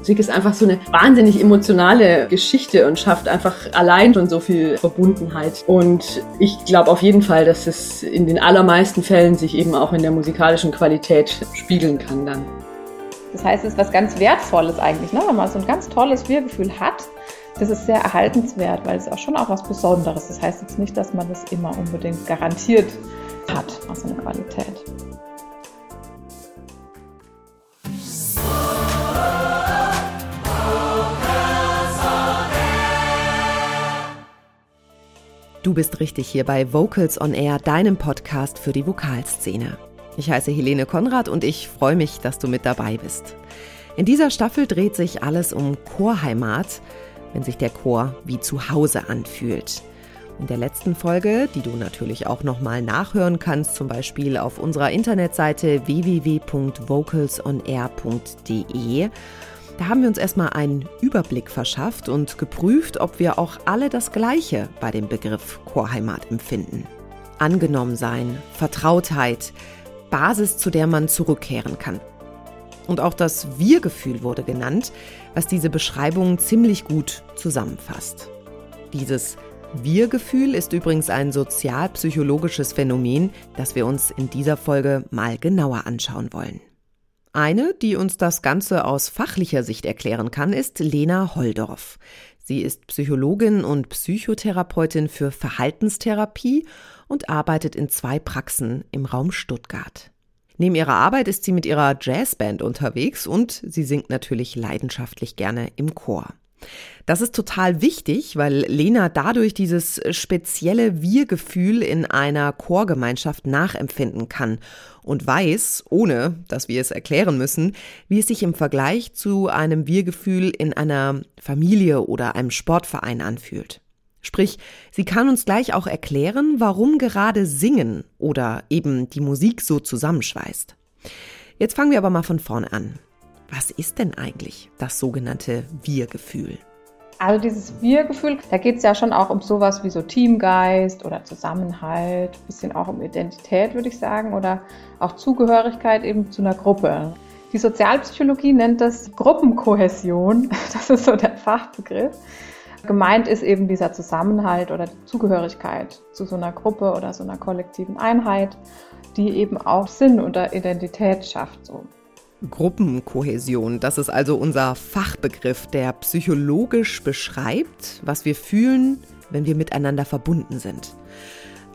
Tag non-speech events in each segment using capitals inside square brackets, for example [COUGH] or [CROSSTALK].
Musik ist einfach so eine wahnsinnig emotionale Geschichte und schafft einfach allein schon so viel Verbundenheit. Und ich glaube auf jeden Fall, dass es in den allermeisten Fällen sich eben auch in der musikalischen Qualität spiegeln kann dann. Das heißt, es ist was ganz Wertvolles eigentlich, ne? wenn man so ein ganz tolles Wir-Gefühl hat. Das ist sehr erhaltenswert, weil es auch schon auch was Besonderes. Das heißt jetzt nicht, dass man das immer unbedingt garantiert hat, also eine Qualität. Du bist richtig hier bei Vocals on Air, deinem Podcast für die Vokalszene. Ich heiße Helene Konrad und ich freue mich, dass du mit dabei bist. In dieser Staffel dreht sich alles um Chorheimat, wenn sich der Chor wie zu Hause anfühlt. In der letzten Folge, die du natürlich auch nochmal nachhören kannst, zum Beispiel auf unserer Internetseite www.vocalsonair.de, da haben wir uns erstmal einen Überblick verschafft und geprüft, ob wir auch alle das Gleiche bei dem Begriff Chorheimat empfinden. Angenommen sein, Vertrautheit, Basis, zu der man zurückkehren kann. Und auch das Wir-Gefühl wurde genannt, was diese Beschreibung ziemlich gut zusammenfasst. Dieses Wir-Gefühl ist übrigens ein sozialpsychologisches Phänomen, das wir uns in dieser Folge mal genauer anschauen wollen. Eine, die uns das Ganze aus fachlicher Sicht erklären kann, ist Lena Holdorf. Sie ist Psychologin und Psychotherapeutin für Verhaltenstherapie und arbeitet in zwei Praxen im Raum Stuttgart. Neben ihrer Arbeit ist sie mit ihrer Jazzband unterwegs und sie singt natürlich leidenschaftlich gerne im Chor. Das ist total wichtig, weil Lena dadurch dieses spezielle Wir-Gefühl in einer Chorgemeinschaft nachempfinden kann und weiß, ohne dass wir es erklären müssen, wie es sich im Vergleich zu einem Wir-Gefühl in einer Familie oder einem Sportverein anfühlt. Sprich, sie kann uns gleich auch erklären, warum gerade Singen oder eben die Musik so zusammenschweißt. Jetzt fangen wir aber mal von vorne an. Was ist denn eigentlich das sogenannte Wir-Gefühl? Also dieses Wir-Gefühl, da geht es ja schon auch um sowas wie so Teamgeist oder Zusammenhalt, ein bisschen auch um Identität, würde ich sagen, oder auch Zugehörigkeit eben zu einer Gruppe. Die Sozialpsychologie nennt das Gruppenkohäsion, [LAUGHS] das ist so der Fachbegriff. Gemeint ist eben dieser Zusammenhalt oder Zugehörigkeit zu so einer Gruppe oder so einer kollektiven Einheit, die eben auch Sinn oder Identität schafft. So. Gruppenkohäsion, das ist also unser Fachbegriff, der psychologisch beschreibt, was wir fühlen, wenn wir miteinander verbunden sind.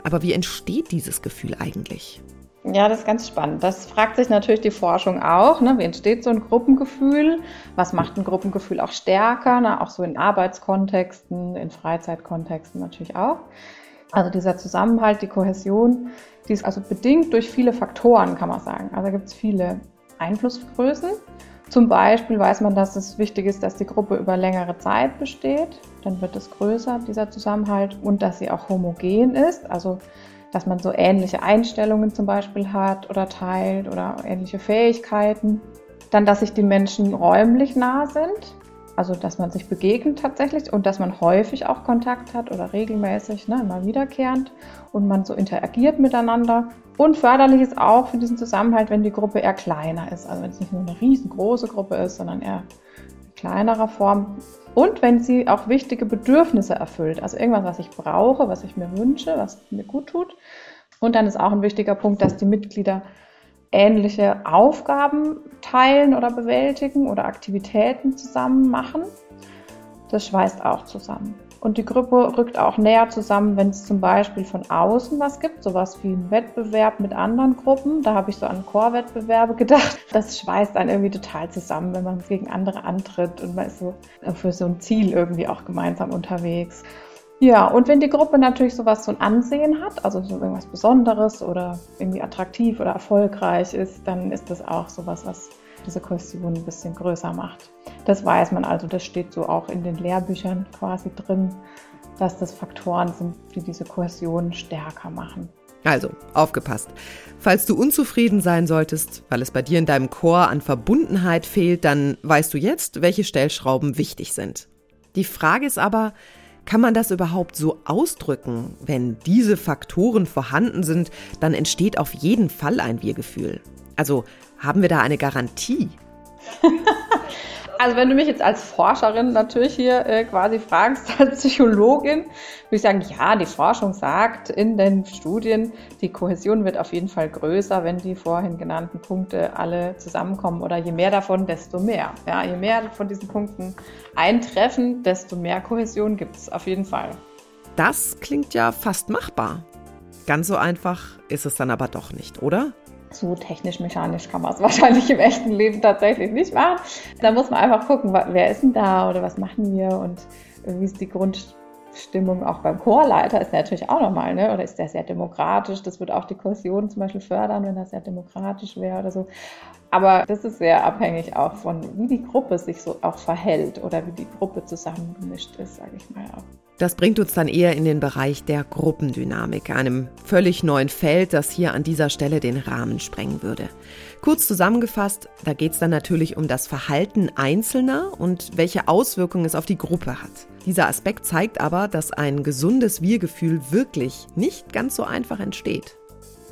Aber wie entsteht dieses Gefühl eigentlich? Ja, das ist ganz spannend. Das fragt sich natürlich die Forschung auch. Ne? Wie entsteht so ein Gruppengefühl? Was macht ein Gruppengefühl auch stärker? Ne? Auch so in Arbeitskontexten, in Freizeitkontexten natürlich auch. Also dieser Zusammenhalt, die Kohäsion, die ist also bedingt durch viele Faktoren, kann man sagen. Also gibt es viele Einflussgrößen. Zum Beispiel weiß man, dass es wichtig ist, dass die Gruppe über längere Zeit besteht. Dann wird es größer, dieser Zusammenhalt, und dass sie auch homogen ist. Also, dass man so ähnliche Einstellungen zum Beispiel hat oder teilt oder ähnliche Fähigkeiten. Dann, dass sich die Menschen räumlich nah sind. Also, dass man sich begegnet tatsächlich und dass man häufig auch Kontakt hat oder regelmäßig, ne, immer wiederkehrend und man so interagiert miteinander. Und förderlich ist auch für diesen Zusammenhalt, wenn die Gruppe eher kleiner ist. Also wenn es nicht nur eine riesengroße Gruppe ist, sondern eher in kleinerer Form. Und wenn sie auch wichtige Bedürfnisse erfüllt. Also irgendwas, was ich brauche, was ich mir wünsche, was mir gut tut. Und dann ist auch ein wichtiger Punkt, dass die Mitglieder ähnliche Aufgaben teilen oder bewältigen oder Aktivitäten zusammen machen. Das schweißt auch zusammen. Und die Gruppe rückt auch näher zusammen, wenn es zum Beispiel von außen was gibt, sowas wie ein Wettbewerb mit anderen Gruppen. Da habe ich so an Chorwettbewerbe gedacht. Das schweißt einen irgendwie total zusammen, wenn man gegen andere antritt und man ist so für so ein Ziel irgendwie auch gemeinsam unterwegs. Ja, und wenn die Gruppe natürlich sowas so ein Ansehen hat, also so irgendwas Besonderes oder irgendwie attraktiv oder erfolgreich ist, dann ist das auch sowas, was diese Kohäsion ein bisschen größer macht. Das weiß man also, das steht so auch in den Lehrbüchern quasi drin, dass das Faktoren sind, die diese Kohäsion stärker machen. Also, aufgepasst. Falls du unzufrieden sein solltest, weil es bei dir in deinem Chor an Verbundenheit fehlt, dann weißt du jetzt, welche Stellschrauben wichtig sind. Die Frage ist aber, kann man das überhaupt so ausdrücken? Wenn diese Faktoren vorhanden sind, dann entsteht auf jeden Fall ein Wir-Gefühl. Also haben wir da eine Garantie? [LAUGHS] Also wenn du mich jetzt als Forscherin natürlich hier äh, quasi fragst, [LAUGHS] als Psychologin, würde ich sagen, ja, die Forschung sagt in den Studien, die Kohäsion wird auf jeden Fall größer, wenn die vorhin genannten Punkte alle zusammenkommen. Oder je mehr davon, desto mehr. Ja, je mehr von diesen Punkten eintreffen, desto mehr Kohäsion gibt es auf jeden Fall. Das klingt ja fast machbar. Ganz so einfach ist es dann aber doch nicht, oder? So technisch-mechanisch kann man es [LAUGHS] wahrscheinlich im echten Leben tatsächlich nicht machen. Da muss man einfach gucken, wer ist denn da oder was machen wir und wie ist die Grundstimmung auch beim Chorleiter ist natürlich auch nochmal, ne? oder ist der sehr demokratisch? Das wird auch die Kohäsion zum Beispiel fördern, wenn er sehr demokratisch wäre oder so. Aber das ist sehr abhängig auch von, wie die Gruppe sich so auch verhält oder wie die Gruppe zusammengemischt ist, sage ich mal auch. Das bringt uns dann eher in den Bereich der Gruppendynamik, einem völlig neuen Feld, das hier an dieser Stelle den Rahmen sprengen würde. Kurz zusammengefasst, da geht es dann natürlich um das Verhalten Einzelner und welche Auswirkungen es auf die Gruppe hat. Dieser Aspekt zeigt aber, dass ein gesundes Wir-Gefühl wirklich nicht ganz so einfach entsteht.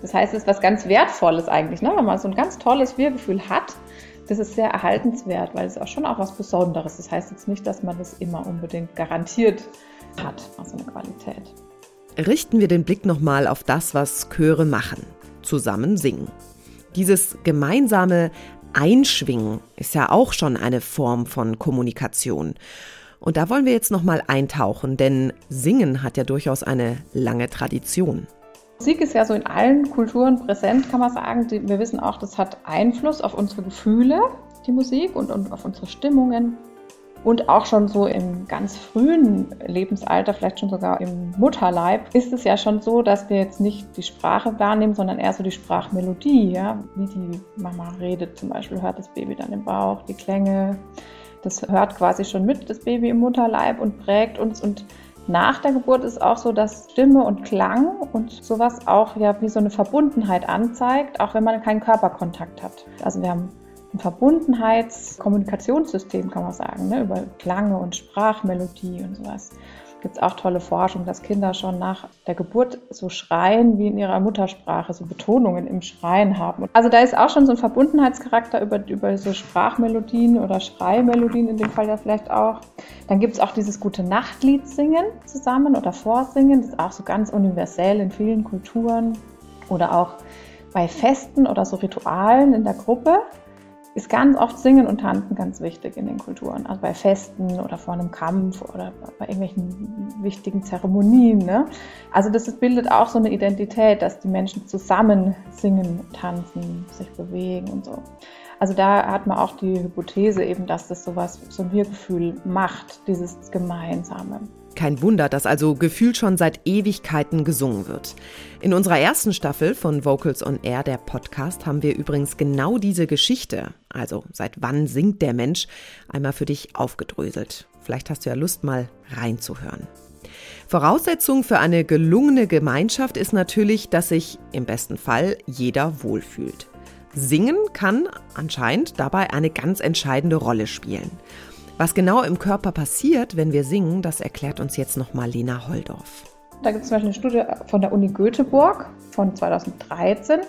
Das heißt, es ist was ganz Wertvolles eigentlich, ne? wenn man so ein ganz tolles Wir-Gefühl hat. Das ist sehr erhaltenswert, weil es auch schon auch was Besonderes. Das heißt jetzt nicht, dass man das immer unbedingt garantiert hat, also eine Qualität. Richten wir den Blick nochmal auf das, was Chöre machen. Zusammen singen. Dieses gemeinsame Einschwingen ist ja auch schon eine Form von Kommunikation. Und da wollen wir jetzt nochmal eintauchen, denn Singen hat ja durchaus eine lange Tradition. Musik ist ja so in allen Kulturen präsent, kann man sagen. Wir wissen auch, das hat Einfluss auf unsere Gefühle, die Musik, und, und auf unsere Stimmungen. Und auch schon so im ganz frühen Lebensalter, vielleicht schon sogar im Mutterleib, ist es ja schon so, dass wir jetzt nicht die Sprache wahrnehmen, sondern eher so die Sprachmelodie, ja, wie die Mama redet zum Beispiel, hört das Baby dann im Bauch, die Klänge. Das hört quasi schon mit, das Baby im Mutterleib und prägt uns. Und nach der Geburt ist auch so, dass Stimme und Klang und sowas auch ja wie so eine Verbundenheit anzeigt, auch wenn man keinen Körperkontakt hat. Also wir haben ein Verbundenheitskommunikationssystem, kann man sagen, ne? über Klange und Sprachmelodie und sowas. Gibt es auch tolle Forschung, dass Kinder schon nach der Geburt so schreien wie in ihrer Muttersprache, so Betonungen im Schreien haben. Also da ist auch schon so ein Verbundenheitscharakter über, über so Sprachmelodien oder Schreimelodien in dem Fall ja vielleicht auch. Dann gibt es auch dieses gute Nachtlied singen zusammen oder vorsingen. Das ist auch so ganz universell in vielen Kulturen. Oder auch bei Festen oder so Ritualen in der Gruppe ist ganz oft Singen und Tanzen ganz wichtig in den Kulturen. Also bei Festen oder vor einem Kampf oder bei irgendwelchen wichtigen Zeremonien. Ne? Also das bildet auch so eine Identität, dass die Menschen zusammen singen, tanzen, sich bewegen und so. Also da hat man auch die Hypothese eben, dass das sowas, so ein Wir-Gefühl macht, dieses Gemeinsame. Kein Wunder, dass also gefühlt schon seit Ewigkeiten gesungen wird. In unserer ersten Staffel von Vocals on Air, der Podcast, haben wir übrigens genau diese Geschichte, also seit wann singt der Mensch, einmal für dich aufgedröselt. Vielleicht hast du ja Lust, mal reinzuhören. Voraussetzung für eine gelungene Gemeinschaft ist natürlich, dass sich im besten Fall jeder wohlfühlt. Singen kann anscheinend dabei eine ganz entscheidende Rolle spielen. Was genau im Körper passiert, wenn wir singen, das erklärt uns jetzt nochmal Lena Holdorf. Da gibt es zum Beispiel eine Studie von der Uni Göteborg von 2013,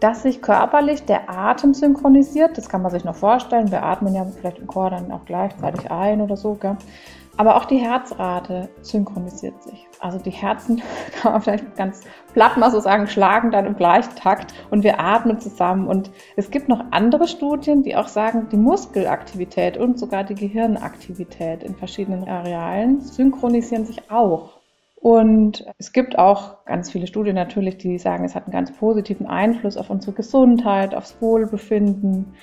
dass sich körperlich der Atem synchronisiert. Das kann man sich noch vorstellen. Wir atmen ja vielleicht im Chor dann auch gleichzeitig ein oder so. Gell? Aber auch die Herzrate synchronisiert sich. Also die Herzen, [LAUGHS] kann man vielleicht ganz platt mal so sagen, schlagen dann im gleichen Takt und wir atmen zusammen. Und es gibt noch andere Studien, die auch sagen, die Muskelaktivität und sogar die Gehirnaktivität in verschiedenen Arealen synchronisieren sich auch. Und es gibt auch ganz viele Studien natürlich, die sagen, es hat einen ganz positiven Einfluss auf unsere Gesundheit, aufs Wohlbefinden.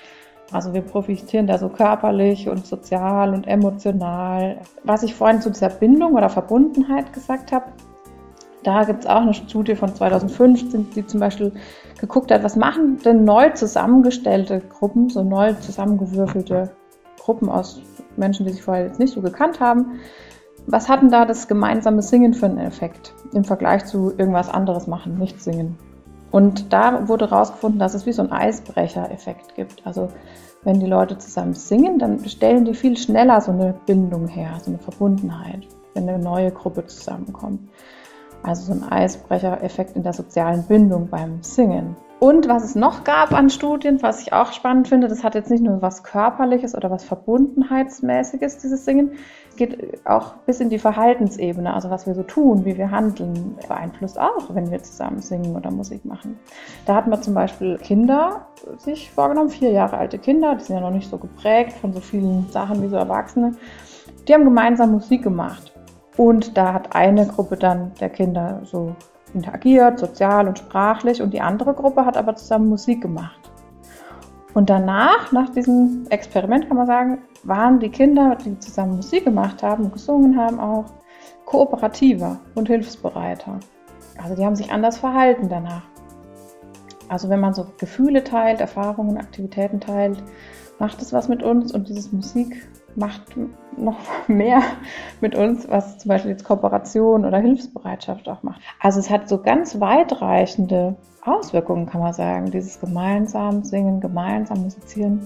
Also wir profitieren da so körperlich und sozial und emotional. Was ich vorhin zu dieser Bindung oder Verbundenheit gesagt habe, da gibt es auch eine Studie von 2015, die zum Beispiel geguckt hat, was machen denn neu zusammengestellte Gruppen, so neu zusammengewürfelte Gruppen aus Menschen, die sich vorher jetzt nicht so gekannt haben. Was hatten da das gemeinsame Singen für einen Effekt im Vergleich zu irgendwas anderes machen, nicht singen? Und da wurde herausgefunden, dass es wie so ein Eisbrecher-Effekt gibt. Also wenn die Leute zusammen singen, dann stellen die viel schneller so eine Bindung her, so eine Verbundenheit, wenn eine neue Gruppe zusammenkommt. Also so ein Eisbrecher-Effekt in der sozialen Bindung beim Singen. Und was es noch gab an Studien, was ich auch spannend finde, das hat jetzt nicht nur was Körperliches oder was Verbundenheitsmäßiges, dieses Singen. Es geht auch bis in die Verhaltensebene, also was wir so tun, wie wir handeln, beeinflusst auch, wenn wir zusammen singen oder Musik machen. Da hatten wir zum Beispiel Kinder sich vorgenommen, vier Jahre alte Kinder, die sind ja noch nicht so geprägt von so vielen Sachen wie so Erwachsene. Die haben gemeinsam Musik gemacht. Und da hat eine Gruppe dann der Kinder so interagiert, sozial und sprachlich, und die andere Gruppe hat aber zusammen Musik gemacht. Und danach, nach diesem Experiment kann man sagen, waren die Kinder, die zusammen Musik gemacht haben und gesungen haben, auch kooperativer und hilfsbereiter. Also die haben sich anders verhalten danach. Also wenn man so Gefühle teilt, Erfahrungen, Aktivitäten teilt, macht es was mit uns und dieses Musik macht noch mehr mit uns, was zum Beispiel jetzt Kooperation oder Hilfsbereitschaft auch macht. Also es hat so ganz weitreichende Auswirkungen, kann man sagen, dieses gemeinsam Singen, gemeinsam Musizieren,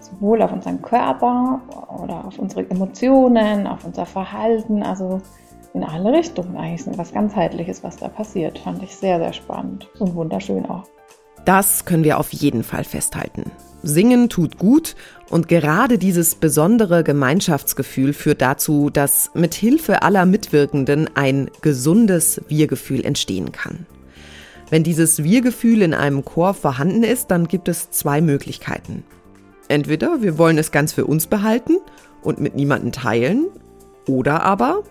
sowohl auf unseren Körper oder auf unsere Emotionen, auf unser Verhalten, also in alle Richtungen eigentlich was ganzheitliches, was da passiert. Fand ich sehr, sehr spannend und wunderschön auch. Das können wir auf jeden Fall festhalten. Singen tut gut und gerade dieses besondere Gemeinschaftsgefühl führt dazu, dass mit Hilfe aller Mitwirkenden ein gesundes Wir-Gefühl entstehen kann. Wenn dieses Wir-Gefühl in einem Chor vorhanden ist, dann gibt es zwei Möglichkeiten. Entweder wir wollen es ganz für uns behalten und mit niemandem teilen, oder aber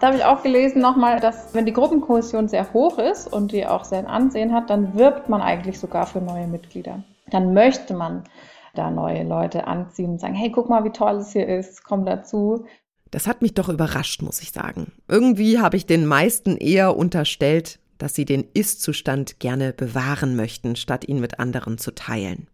da habe ich auch gelesen nochmal, dass wenn die Gruppenkohäsion sehr hoch ist und die auch sehr ein Ansehen hat, dann wirbt man eigentlich sogar für neue Mitglieder. Dann möchte man da neue Leute anziehen und sagen, hey, guck mal, wie toll es hier ist, komm dazu. Das hat mich doch überrascht, muss ich sagen. Irgendwie habe ich den meisten eher unterstellt, dass sie den Ist-Zustand gerne bewahren möchten, statt ihn mit anderen zu teilen.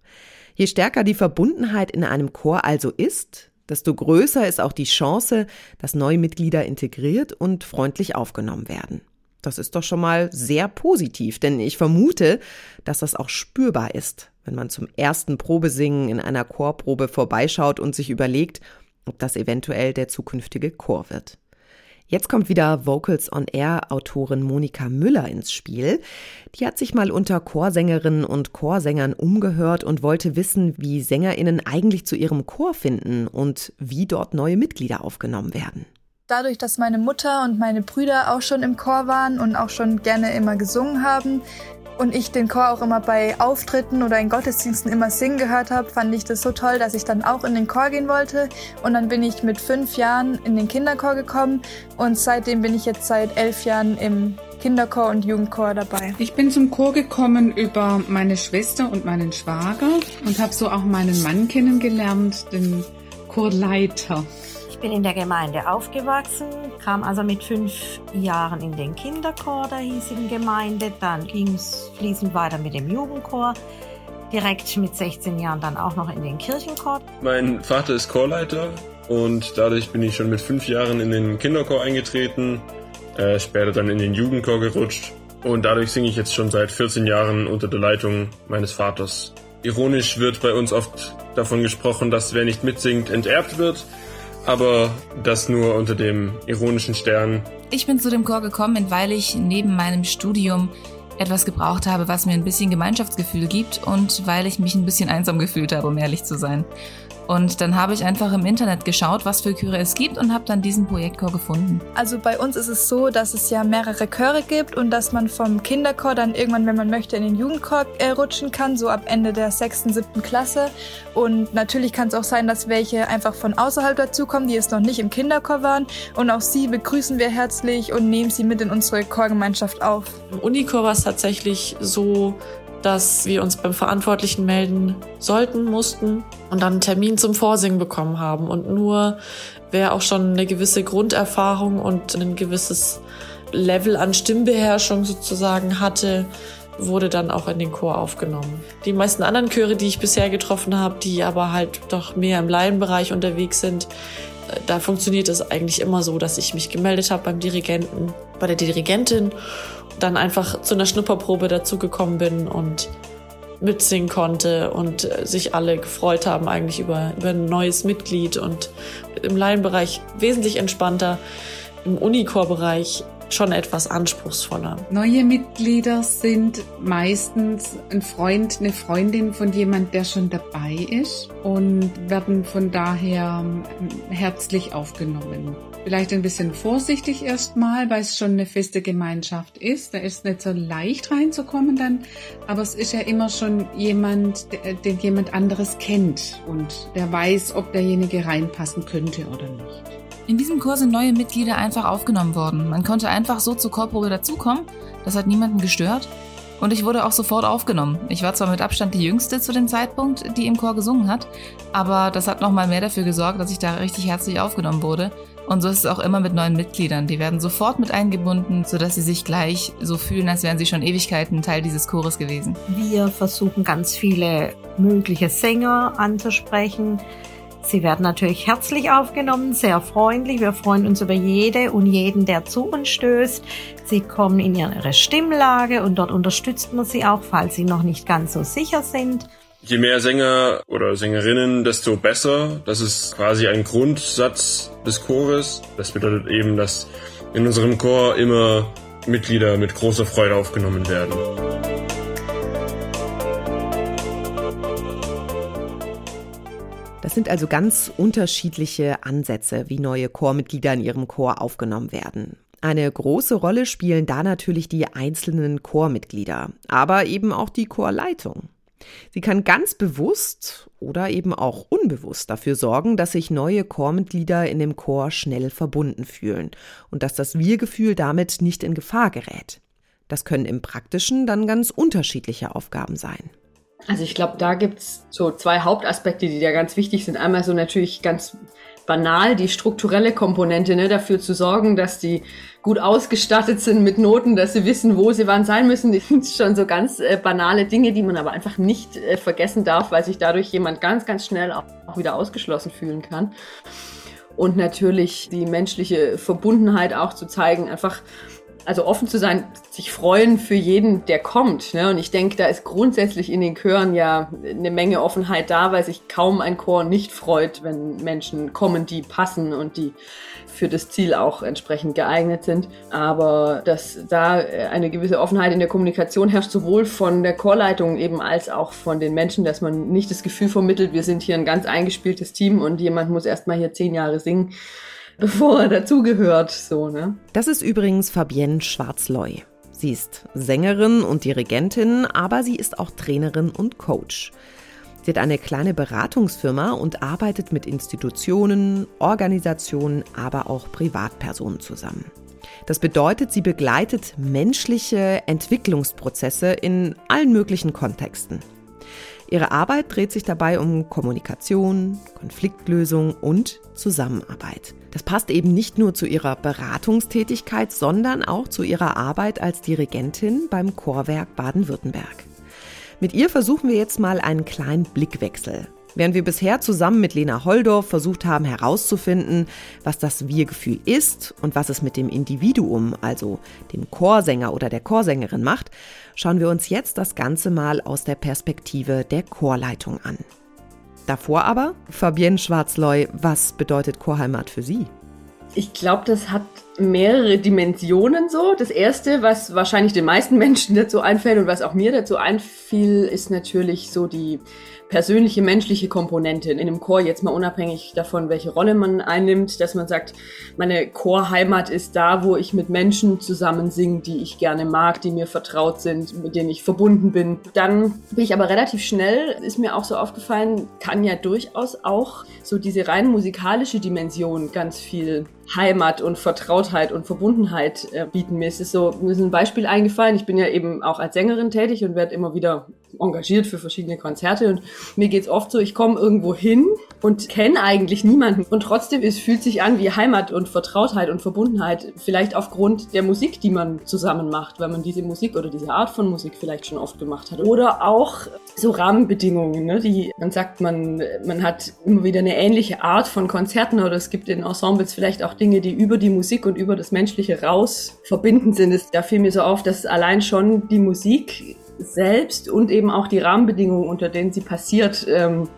Je stärker die Verbundenheit in einem Chor also ist, desto größer ist auch die Chance, dass neue Mitglieder integriert und freundlich aufgenommen werden. Das ist doch schon mal sehr positiv, denn ich vermute, dass das auch spürbar ist, wenn man zum ersten Probesingen in einer Chorprobe vorbeischaut und sich überlegt, ob das eventuell der zukünftige Chor wird. Jetzt kommt wieder Vocals on Air Autorin Monika Müller ins Spiel. Die hat sich mal unter Chorsängerinnen und Chorsängern umgehört und wollte wissen, wie Sängerinnen eigentlich zu ihrem Chor finden und wie dort neue Mitglieder aufgenommen werden. Dadurch, dass meine Mutter und meine Brüder auch schon im Chor waren und auch schon gerne immer gesungen haben, und ich den Chor auch immer bei Auftritten oder in Gottesdiensten immer singen gehört habe, fand ich das so toll, dass ich dann auch in den Chor gehen wollte. Und dann bin ich mit fünf Jahren in den Kinderchor gekommen und seitdem bin ich jetzt seit elf Jahren im Kinderchor und Jugendchor dabei. Ich bin zum Chor gekommen über meine Schwester und meinen Schwager und habe so auch meinen Mann kennengelernt, den Chorleiter bin in der Gemeinde aufgewachsen, kam also mit fünf Jahren in den Kinderchor der hiesigen Gemeinde. Dann ging es fließend weiter mit dem Jugendchor. Direkt mit 16 Jahren dann auch noch in den Kirchenchor. Mein Vater ist Chorleiter und dadurch bin ich schon mit fünf Jahren in den Kinderchor eingetreten, äh, später dann in den Jugendchor gerutscht. Und dadurch singe ich jetzt schon seit 14 Jahren unter der Leitung meines Vaters. Ironisch wird bei uns oft davon gesprochen, dass wer nicht mitsingt, enterbt wird aber das nur unter dem ironischen Stern. Ich bin zu dem Chor gekommen, weil ich neben meinem Studium etwas gebraucht habe, was mir ein bisschen Gemeinschaftsgefühl gibt und weil ich mich ein bisschen einsam gefühlt habe, um ehrlich zu sein. Und dann habe ich einfach im Internet geschaut, was für Chöre es gibt und habe dann diesen Projektchor gefunden. Also bei uns ist es so, dass es ja mehrere Chöre gibt und dass man vom Kinderchor dann irgendwann, wenn man möchte, in den Jugendchor äh, rutschen kann, so ab Ende der sechsten, siebten Klasse. Und natürlich kann es auch sein, dass welche einfach von außerhalb dazukommen, die jetzt noch nicht im Kinderchor waren. Und auch sie begrüßen wir herzlich und nehmen sie mit in unsere Chorgemeinschaft auf. Im Unichor war es tatsächlich so, dass wir uns beim Verantwortlichen melden sollten, mussten und dann einen Termin zum Vorsingen bekommen haben. Und nur wer auch schon eine gewisse Grunderfahrung und ein gewisses Level an Stimmbeherrschung sozusagen hatte, wurde dann auch in den Chor aufgenommen. Die meisten anderen Chöre, die ich bisher getroffen habe, die aber halt doch mehr im Laienbereich unterwegs sind, äh, da funktioniert es eigentlich immer so, dass ich mich gemeldet habe beim Dirigenten, bei der Dirigentin dann einfach zu einer Schnupperprobe dazugekommen bin und mitsingen konnte und äh, sich alle gefreut haben eigentlich über, über ein neues Mitglied und im Laienbereich wesentlich entspannter. Im Unichor-Bereich schon etwas anspruchsvoller. Neue Mitglieder sind meistens ein Freund, eine Freundin von jemand, der schon dabei ist und werden von daher ähm, herzlich aufgenommen. Vielleicht ein bisschen vorsichtig erstmal, weil es schon eine feste Gemeinschaft ist. Da ist nicht so leicht reinzukommen dann, aber es ist ja immer schon jemand, den jemand anderes kennt und der weiß, ob derjenige reinpassen könnte oder nicht. In diesem Kurs sind neue Mitglieder einfach aufgenommen worden. Man konnte einfach so zur Chorprobe dazukommen. Das hat niemanden gestört. Und ich wurde auch sofort aufgenommen. Ich war zwar mit Abstand die Jüngste zu dem Zeitpunkt, die im Chor gesungen hat, aber das hat nochmal mehr dafür gesorgt, dass ich da richtig herzlich aufgenommen wurde. Und so ist es auch immer mit neuen Mitgliedern. Die werden sofort mit eingebunden, sodass sie sich gleich so fühlen, als wären sie schon Ewigkeiten Teil dieses Chores gewesen. Wir versuchen ganz viele mögliche Sänger anzusprechen. Sie werden natürlich herzlich aufgenommen, sehr freundlich. Wir freuen uns über jede und jeden, der zu uns stößt. Sie kommen in ihre Stimmlage und dort unterstützt man sie auch, falls sie noch nicht ganz so sicher sind. Je mehr Sänger oder Sängerinnen, desto besser. Das ist quasi ein Grundsatz des Chores. Das bedeutet eben, dass in unserem Chor immer Mitglieder mit großer Freude aufgenommen werden. Das sind also ganz unterschiedliche Ansätze, wie neue Chormitglieder in ihrem Chor aufgenommen werden. Eine große Rolle spielen da natürlich die einzelnen Chormitglieder, aber eben auch die Chorleitung. Sie kann ganz bewusst oder eben auch unbewusst dafür sorgen, dass sich neue Chormitglieder in dem Chor schnell verbunden fühlen und dass das Wir-Gefühl damit nicht in Gefahr gerät. Das können im Praktischen dann ganz unterschiedliche Aufgaben sein. Also ich glaube, da gibt's so zwei Hauptaspekte, die da ganz wichtig sind. Einmal so natürlich ganz banal die strukturelle Komponente, ne, dafür zu sorgen, dass die gut ausgestattet sind mit Noten, dass sie wissen, wo sie wann sein müssen. Das sind schon so ganz äh, banale Dinge, die man aber einfach nicht äh, vergessen darf, weil sich dadurch jemand ganz, ganz schnell auch, auch wieder ausgeschlossen fühlen kann. Und natürlich die menschliche Verbundenheit auch zu zeigen, einfach also offen zu sein, sich freuen für jeden, der kommt. Ne? Und ich denke, da ist grundsätzlich in den Chören ja eine Menge Offenheit da, weil sich kaum ein Chor nicht freut, wenn Menschen kommen, die passen und die für das Ziel auch entsprechend geeignet sind. Aber dass da eine gewisse Offenheit in der Kommunikation herrscht, sowohl von der Chorleitung eben als auch von den Menschen, dass man nicht das Gefühl vermittelt, wir sind hier ein ganz eingespieltes Team und jemand muss erstmal hier zehn Jahre singen [LAUGHS] bevor er dazugehört. So, ne? Das ist übrigens Fabienne Schwarzleu. Sie ist Sängerin und Dirigentin, aber sie ist auch Trainerin und Coach. Sie hat eine kleine Beratungsfirma und arbeitet mit Institutionen, Organisationen, aber auch Privatpersonen zusammen. Das bedeutet, sie begleitet menschliche Entwicklungsprozesse in allen möglichen Kontexten. Ihre Arbeit dreht sich dabei um Kommunikation, Konfliktlösung und Zusammenarbeit. Das passt eben nicht nur zu ihrer Beratungstätigkeit, sondern auch zu ihrer Arbeit als Dirigentin beim Chorwerk Baden-Württemberg. Mit ihr versuchen wir jetzt mal einen kleinen Blickwechsel. Während wir bisher zusammen mit Lena Holdorf versucht haben herauszufinden, was das Wir-Gefühl ist und was es mit dem Individuum, also dem Chorsänger oder der Chorsängerin macht, schauen wir uns jetzt das Ganze mal aus der Perspektive der Chorleitung an. Davor aber, Fabienne Schwarzleu, was bedeutet Chorheimat für Sie? Ich glaube, das hat mehrere Dimensionen so. Das erste, was wahrscheinlich den meisten Menschen dazu einfällt und was auch mir dazu einfiel, ist natürlich so die persönliche menschliche Komponente in einem Chor, jetzt mal unabhängig davon, welche Rolle man einnimmt, dass man sagt, meine Chorheimat ist da, wo ich mit Menschen zusammen singe, die ich gerne mag, die mir vertraut sind, mit denen ich verbunden bin. Dann bin ich aber relativ schnell, ist mir auch so aufgefallen, kann ja durchaus auch so diese rein musikalische Dimension ganz viel Heimat und Vertrautheit und Verbundenheit äh, bieten. Mir ist es so, mir ist ein Beispiel eingefallen. Ich bin ja eben auch als Sängerin tätig und werde immer wieder engagiert für verschiedene Konzerte und mir geht's oft so, ich komme irgendwo hin und kenne eigentlich niemanden und trotzdem es fühlt sich an wie Heimat und Vertrautheit und Verbundenheit, vielleicht aufgrund der Musik, die man zusammen macht, weil man diese Musik oder diese Art von Musik vielleicht schon oft gemacht hat oder auch so Rahmenbedingungen, ne, die man sagt, man man hat immer wieder eine ähnliche Art von Konzerten oder es gibt in Ensembles vielleicht auch Dinge, die über die Musik und über das Menschliche raus verbinden sind. Da fiel mir so auf, dass allein schon die Musik selbst und eben auch die Rahmenbedingungen, unter denen sie passiert, ähm,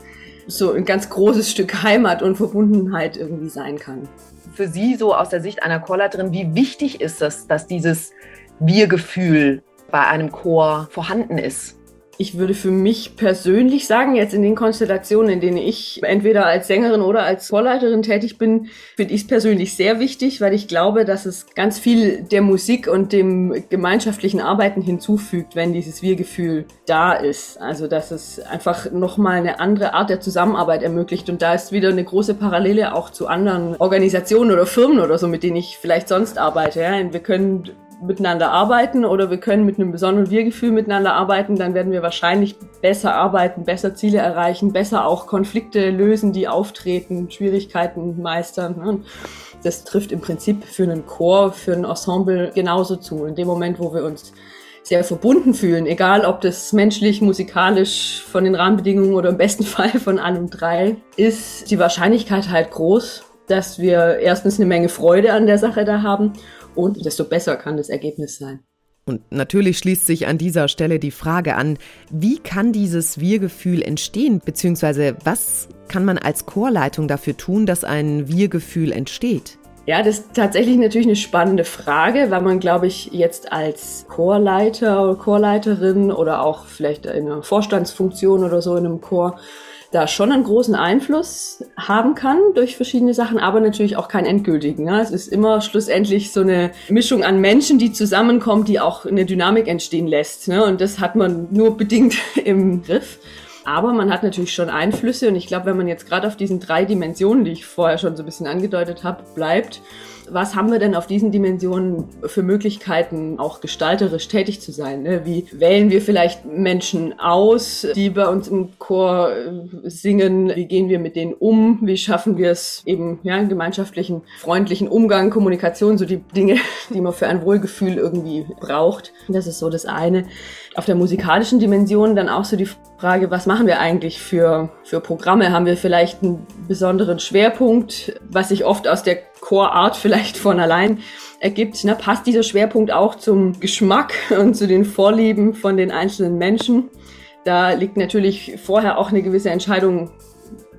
so ein ganz großes Stück Heimat und Verbundenheit irgendwie sein kann. für Sie so aus der Sicht einer Chorleiterin, wie wichtig ist es, dass dieses Wir-Gefühl bei einem Chor vorhanden ist? Ich würde für mich persönlich sagen, jetzt in den Konstellationen, in denen ich entweder als Sängerin oder als Chorleiterin tätig bin, finde ich es persönlich sehr wichtig, weil ich glaube, dass es ganz viel der Musik und dem gemeinschaftlichen Arbeiten hinzufügt, wenn dieses Wir-Gefühl da ist. Also, dass es einfach nochmal eine andere Art der Zusammenarbeit ermöglicht. Und da ist wieder eine große Parallele auch zu anderen Organisationen oder Firmen oder so, mit denen ich vielleicht sonst arbeite. Ja. Wir können miteinander arbeiten oder wir können mit einem besonderen Wir-Gefühl miteinander arbeiten, dann werden wir wahrscheinlich besser arbeiten, besser Ziele erreichen, besser auch Konflikte lösen, die auftreten, Schwierigkeiten meistern. Ne? Das trifft im Prinzip für einen Chor, für ein Ensemble genauso zu. In dem Moment, wo wir uns sehr verbunden fühlen, egal ob das menschlich, musikalisch, von den Rahmenbedingungen oder im besten [LAUGHS] Fall von allem drei, ist die Wahrscheinlichkeit halt groß, dass wir erstens eine Menge Freude an der Sache da haben und desto besser kann das Ergebnis sein. Und natürlich schließt sich an dieser Stelle die Frage an, wie kann dieses Wir-Gefühl entstehen, beziehungsweise was kann man als Chorleitung dafür tun, dass ein Wir-Gefühl entsteht? Ja, das ist tatsächlich natürlich eine spannende Frage, weil man, glaube ich, jetzt als Chorleiter oder Chorleiterin oder auch vielleicht in einer Vorstandsfunktion oder so in einem Chor da schon einen großen Einfluss haben kann durch verschiedene Sachen, aber natürlich auch keinen endgültigen. Ja. Es ist immer schlussendlich so eine Mischung an Menschen, die zusammenkommt, die auch eine Dynamik entstehen lässt. Ne? Und das hat man nur bedingt [LAUGHS] im Griff. Aber man hat natürlich schon Einflüsse und ich glaube, wenn man jetzt gerade auf diesen drei Dimensionen, die ich vorher schon so ein bisschen angedeutet habe, bleibt, was haben wir denn auf diesen Dimensionen für Möglichkeiten, auch gestalterisch tätig zu sein? Ne? Wie wählen wir vielleicht Menschen aus, die bei uns im Chor äh, singen? Wie gehen wir mit denen um? Wie schaffen wir es eben, ja, einen gemeinschaftlichen, freundlichen Umgang, Kommunikation, so die Dinge, [LAUGHS] die man für ein Wohlgefühl irgendwie braucht. Das ist so das eine. Auf der musikalischen Dimension dann auch so die Frage, was machen wir eigentlich für, für Programme? Haben wir vielleicht einen besonderen Schwerpunkt, was sich oft aus der Chorart vielleicht von allein ergibt? Ne? Passt dieser Schwerpunkt auch zum Geschmack und zu den Vorlieben von den einzelnen Menschen? Da liegt natürlich vorher auch eine gewisse Entscheidung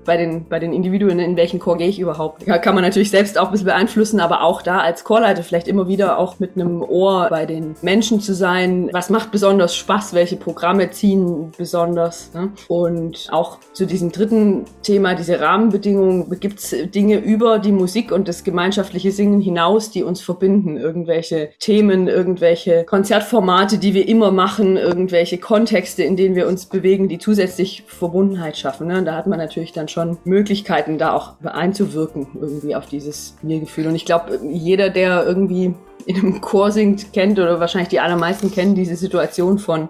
bei den, bei den Individuen, in welchen Chor gehe ich überhaupt. Ja, kann man natürlich selbst auch ein bisschen beeinflussen, aber auch da als Chorleiter vielleicht immer wieder auch mit einem Ohr bei den Menschen zu sein. Was macht besonders Spaß? Welche Programme ziehen besonders? Ne? Und auch zu diesem dritten Thema, diese Rahmenbedingungen, gibt es Dinge über die Musik und das gemeinschaftliche Singen hinaus, die uns verbinden. Irgendwelche Themen, irgendwelche Konzertformate, die wir immer machen, irgendwelche Kontexte, in denen wir uns bewegen, die zusätzlich Verbundenheit schaffen. Ne? Da hat man natürlich dann schon Möglichkeiten, da auch einzuwirken irgendwie auf dieses Wir-Gefühl. Und ich glaube, jeder, der irgendwie in einem Chor singt, kennt oder wahrscheinlich die allermeisten kennen diese Situation von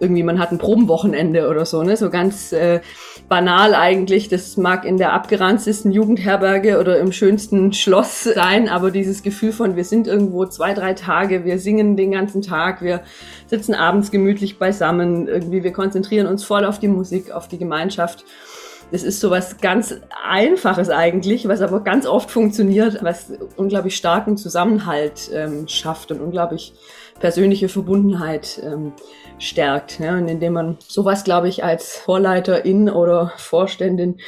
irgendwie, man hat ein Probenwochenende oder so, ne? So ganz äh, banal eigentlich. Das mag in der abgeranztesten Jugendherberge oder im schönsten Schloss sein, aber dieses Gefühl von, wir sind irgendwo zwei, drei Tage, wir singen den ganzen Tag, wir sitzen abends gemütlich beisammen, irgendwie, wir konzentrieren uns voll auf die Musik, auf die Gemeinschaft. Das ist so was ganz Einfaches eigentlich, was aber ganz oft funktioniert, was unglaublich starken Zusammenhalt ähm, schafft und unglaublich persönliche Verbundenheit ähm, stärkt. Ja, und indem man sowas, glaube ich, als Vorleiterin oder Vorständin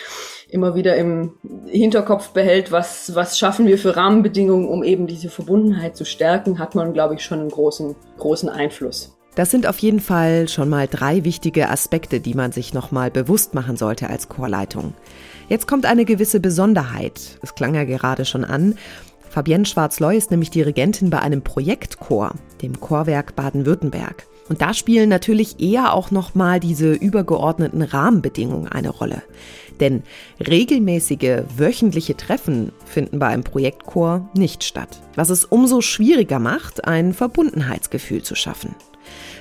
immer wieder im Hinterkopf behält, was, was schaffen wir für Rahmenbedingungen, um eben diese Verbundenheit zu stärken, hat man, glaube ich, schon einen großen, großen Einfluss. Das sind auf jeden Fall schon mal drei wichtige Aspekte, die man sich nochmal bewusst machen sollte als Chorleitung. Jetzt kommt eine gewisse Besonderheit. Es klang ja gerade schon an. Fabienne Schwarz-Loy ist nämlich Dirigentin bei einem Projektchor, dem Chorwerk Baden-Württemberg. Und da spielen natürlich eher auch nochmal diese übergeordneten Rahmenbedingungen eine Rolle. Denn regelmäßige wöchentliche Treffen finden bei einem Projektchor nicht statt, was es umso schwieriger macht, ein Verbundenheitsgefühl zu schaffen.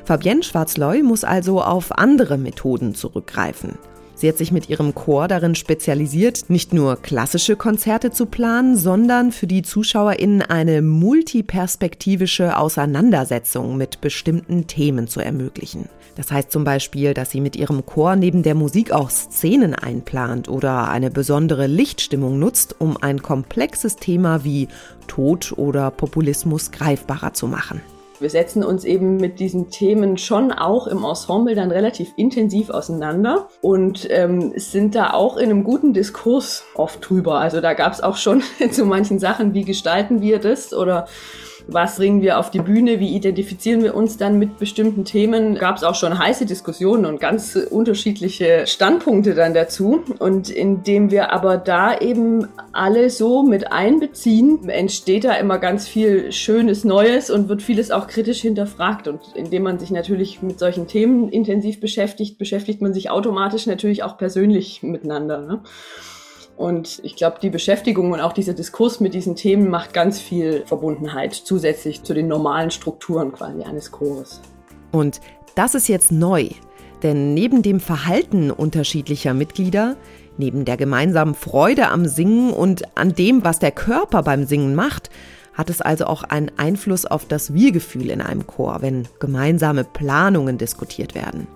Fabienne Schwarzloy muss also auf andere Methoden zurückgreifen. Sie hat sich mit ihrem Chor darin spezialisiert, nicht nur klassische Konzerte zu planen, sondern für die ZuschauerInnen eine multiperspektivische Auseinandersetzung mit bestimmten Themen zu ermöglichen. Das heißt zum Beispiel, dass sie mit ihrem Chor neben der Musik auch Szenen einplant oder eine besondere Lichtstimmung nutzt, um ein komplexes Thema wie Tod oder Populismus greifbarer zu machen. Wir setzen uns eben mit diesen Themen schon auch im Ensemble dann relativ intensiv auseinander und ähm, sind da auch in einem guten Diskurs oft drüber. Also da gab es auch schon [LAUGHS] zu manchen Sachen, wie gestalten wir das oder was bringen wir auf die Bühne, wie identifizieren wir uns dann mit bestimmten Themen. Gab es auch schon heiße Diskussionen und ganz unterschiedliche Standpunkte dann dazu. Und indem wir aber da eben alle so mit einbeziehen, entsteht da immer ganz viel Schönes Neues und wird vieles auch kritisch hinterfragt. Und indem man sich natürlich mit solchen Themen intensiv beschäftigt, beschäftigt man sich automatisch natürlich auch persönlich miteinander. Ne? Und ich glaube, die Beschäftigung und auch dieser Diskurs mit diesen Themen macht ganz viel Verbundenheit zusätzlich zu den normalen Strukturen quasi eines Chores. Und das ist jetzt neu, denn neben dem Verhalten unterschiedlicher Mitglieder, neben der gemeinsamen Freude am Singen und an dem, was der Körper beim Singen macht, hat es also auch einen Einfluss auf das Wir-Gefühl in einem Chor, wenn gemeinsame Planungen diskutiert werden.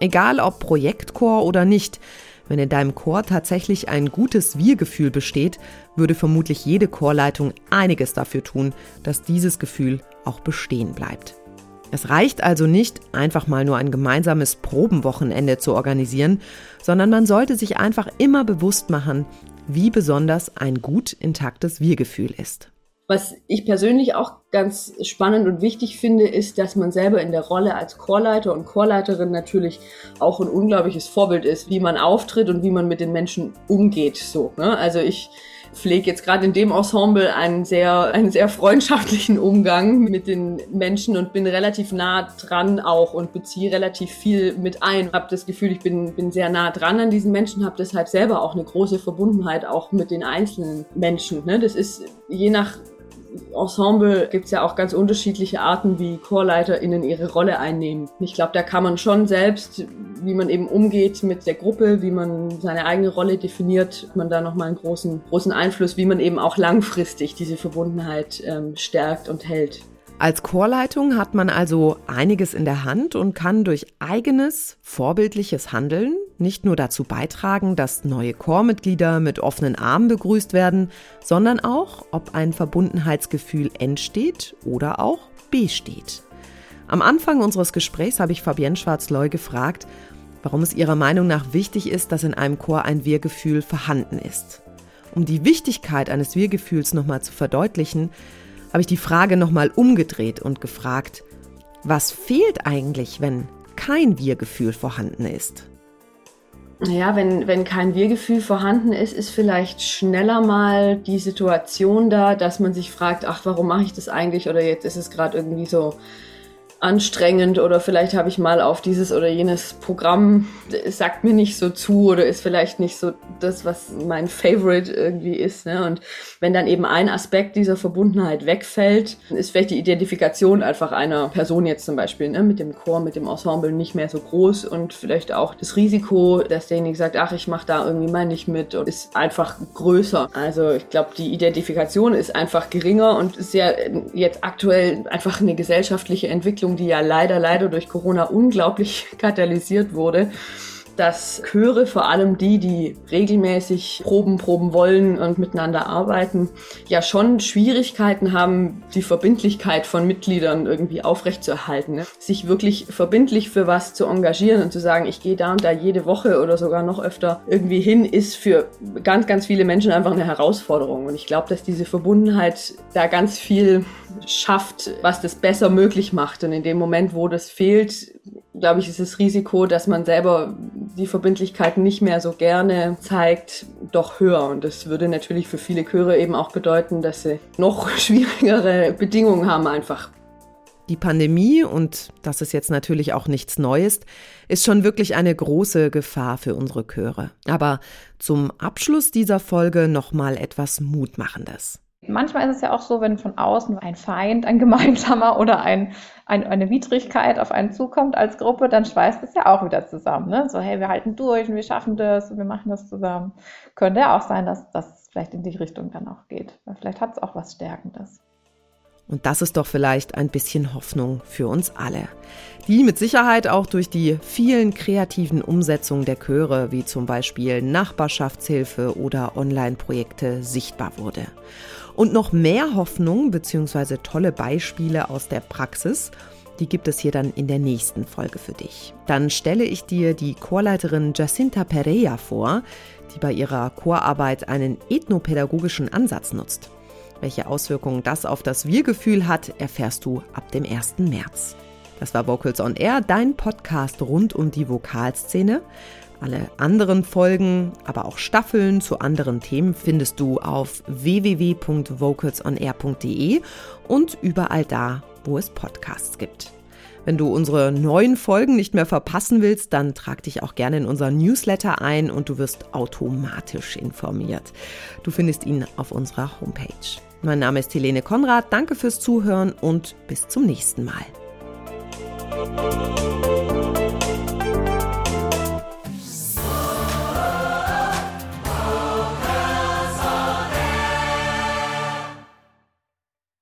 Egal ob Projektchor oder nicht, wenn in deinem Chor tatsächlich ein gutes Wir-Gefühl besteht, würde vermutlich jede Chorleitung einiges dafür tun, dass dieses Gefühl auch bestehen bleibt. Es reicht also nicht, einfach mal nur ein gemeinsames Probenwochenende zu organisieren, sondern man sollte sich einfach immer bewusst machen, wie besonders ein gut intaktes Wir-Gefühl ist. Was ich persönlich auch ganz spannend und wichtig finde, ist, dass man selber in der Rolle als Chorleiter und Chorleiterin natürlich auch ein unglaubliches Vorbild ist, wie man auftritt und wie man mit den Menschen umgeht. So, ne? Also ich pflege jetzt gerade in dem Ensemble einen sehr, einen sehr freundschaftlichen Umgang mit den Menschen und bin relativ nah dran auch und beziehe relativ viel mit ein. Habe das Gefühl, ich bin, bin sehr nah dran an diesen Menschen, habe deshalb selber auch eine große Verbundenheit auch mit den einzelnen Menschen. Ne? Das ist je nach Ensemble gibt es ja auch ganz unterschiedliche Arten, wie ChorleiterInnen ihre Rolle einnehmen. Ich glaube, da kann man schon selbst, wie man eben umgeht mit der Gruppe, wie man seine eigene Rolle definiert, hat man da nochmal einen großen, großen Einfluss, wie man eben auch langfristig diese Verbundenheit ähm, stärkt und hält. Als Chorleitung hat man also einiges in der Hand und kann durch eigenes, vorbildliches Handeln nicht nur dazu beitragen, dass neue Chormitglieder mit offenen Armen begrüßt werden, sondern auch, ob ein Verbundenheitsgefühl entsteht oder auch besteht. Am Anfang unseres Gesprächs habe ich Fabienne Schwarz-Loy gefragt, warum es ihrer Meinung nach wichtig ist, dass in einem Chor ein Wir-Gefühl vorhanden ist. Um die Wichtigkeit eines Wir-Gefühls nochmal zu verdeutlichen, habe ich die Frage nochmal umgedreht und gefragt, was fehlt eigentlich, wenn kein Wir-Gefühl vorhanden ist? Ja, wenn, wenn kein Wir-Gefühl vorhanden ist, ist vielleicht schneller mal die Situation da, dass man sich fragt, ach, warum mache ich das eigentlich? Oder jetzt ist es gerade irgendwie so anstrengend oder vielleicht habe ich mal auf dieses oder jenes Programm, sagt mir nicht so zu oder ist vielleicht nicht so das, was mein Favorite irgendwie ist. Ne? Und wenn dann eben ein Aspekt dieser Verbundenheit wegfällt, ist vielleicht die Identifikation einfach einer Person jetzt zum Beispiel ne? mit dem Chor, mit dem Ensemble nicht mehr so groß und vielleicht auch das Risiko, dass derjenige sagt, ach, ich mache da irgendwie mal nicht mit, ist einfach größer. Also ich glaube, die Identifikation ist einfach geringer und ist ja jetzt aktuell einfach eine gesellschaftliche Entwicklung, Entwicklung, die ja leider, leider durch Corona unglaublich [LAUGHS] katalysiert wurde, dass Chöre, vor allem die, die regelmäßig proben, proben wollen und miteinander arbeiten, ja schon Schwierigkeiten haben, die Verbindlichkeit von Mitgliedern irgendwie aufrechtzuerhalten. Ne? Sich wirklich verbindlich für was zu engagieren und zu sagen, ich gehe da und da jede Woche oder sogar noch öfter irgendwie hin, ist für ganz, ganz viele Menschen einfach eine Herausforderung. Und ich glaube, dass diese Verbundenheit da ganz viel schafft, was das besser möglich macht. Und in dem Moment, wo das fehlt, glaube ich, ist das Risiko, dass man selber die Verbindlichkeit nicht mehr so gerne zeigt, doch höher. Und das würde natürlich für viele Chöre eben auch bedeuten, dass sie noch [LAUGHS] schwierigere Bedingungen haben einfach. Die Pandemie, und das ist jetzt natürlich auch nichts Neues, ist schon wirklich eine große Gefahr für unsere Chöre. Aber zum Abschluss dieser Folge nochmal etwas Mutmachendes. Manchmal ist es ja auch so, wenn von außen ein Feind, ein gemeinsamer oder ein, ein, eine Widrigkeit auf einen zukommt als Gruppe, dann schweißt es ja auch wieder zusammen. Ne? So, hey, wir halten durch und wir schaffen das und wir machen das zusammen. Könnte ja auch sein, dass das vielleicht in die Richtung dann auch geht. Weil vielleicht hat es auch was Stärkendes. Und das ist doch vielleicht ein bisschen Hoffnung für uns alle. Die mit Sicherheit auch durch die vielen kreativen Umsetzungen der Chöre, wie zum Beispiel Nachbarschaftshilfe oder Online-Projekte, sichtbar wurde. Und noch mehr Hoffnung bzw. tolle Beispiele aus der Praxis, die gibt es hier dann in der nächsten Folge für dich. Dann stelle ich dir die Chorleiterin Jacinta Pereira vor, die bei ihrer Chorarbeit einen ethnopädagogischen Ansatz nutzt. Welche Auswirkungen das auf das Wir-Gefühl hat, erfährst du ab dem 1. März. Das war Vocals on Air, dein Podcast rund um die Vokalszene. Alle anderen Folgen, aber auch Staffeln zu anderen Themen findest du auf www.vocalsonair.de und überall da, wo es Podcasts gibt. Wenn du unsere neuen Folgen nicht mehr verpassen willst, dann trag dich auch gerne in unser Newsletter ein und du wirst automatisch informiert. Du findest ihn auf unserer Homepage. Mein Name ist Helene Konrad, danke fürs Zuhören und bis zum nächsten Mal.